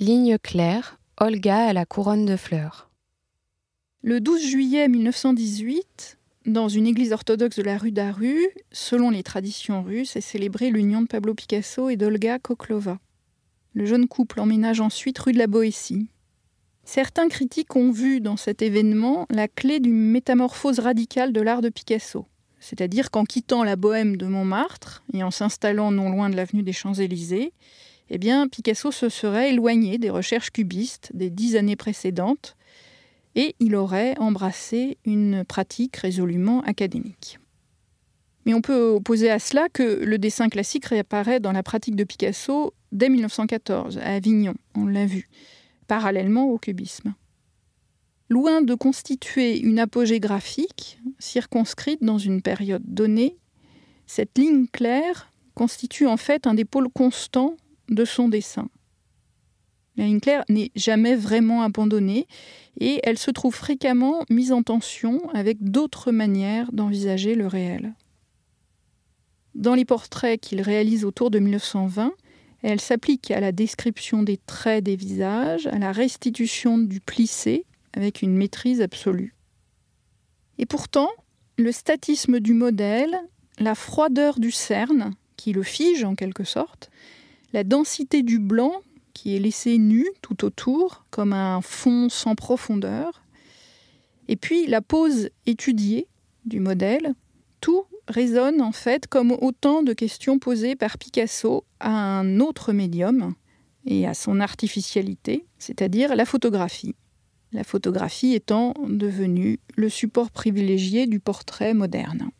Ligne claire, Olga à la couronne de fleurs. Le 12 juillet 1918, dans une église orthodoxe de la rue d'Aru, selon les traditions russes, est célébrée l'union de Pablo Picasso et d'Olga Koklova. Le jeune couple emménage ensuite rue de la Boétie. Certains critiques ont vu dans cet événement la clé d'une métamorphose radicale de l'art de Picasso. C'est-à-dire qu'en quittant la bohème de Montmartre et en s'installant non loin de l'avenue des Champs-Élysées, eh Picasso se serait éloigné des recherches cubistes des dix années précédentes et il aurait embrassé une pratique résolument académique. Mais on peut opposer à cela que le dessin classique réapparaît dans la pratique de Picasso dès 1914, à Avignon, on l'a vu, parallèlement au cubisme. Loin de constituer une apogée graphique circonscrite dans une période donnée, cette ligne claire constitue en fait un des pôles constants de son dessin. La ligne claire n'est jamais vraiment abandonnée et elle se trouve fréquemment mise en tension avec d'autres manières d'envisager le réel. Dans les portraits qu'il réalise autour de 1920, elle s'applique à la description des traits des visages, à la restitution du plissé avec une maîtrise absolue. Et pourtant, le statisme du modèle, la froideur du cerne, qui le fige en quelque sorte, la densité du blanc, qui est laissé nu tout autour, comme un fond sans profondeur, et puis la pose étudiée du modèle, tout résonne en fait comme autant de questions posées par Picasso à un autre médium et à son artificialité, c'est-à-dire la photographie. La photographie étant devenue le support privilégié du portrait moderne.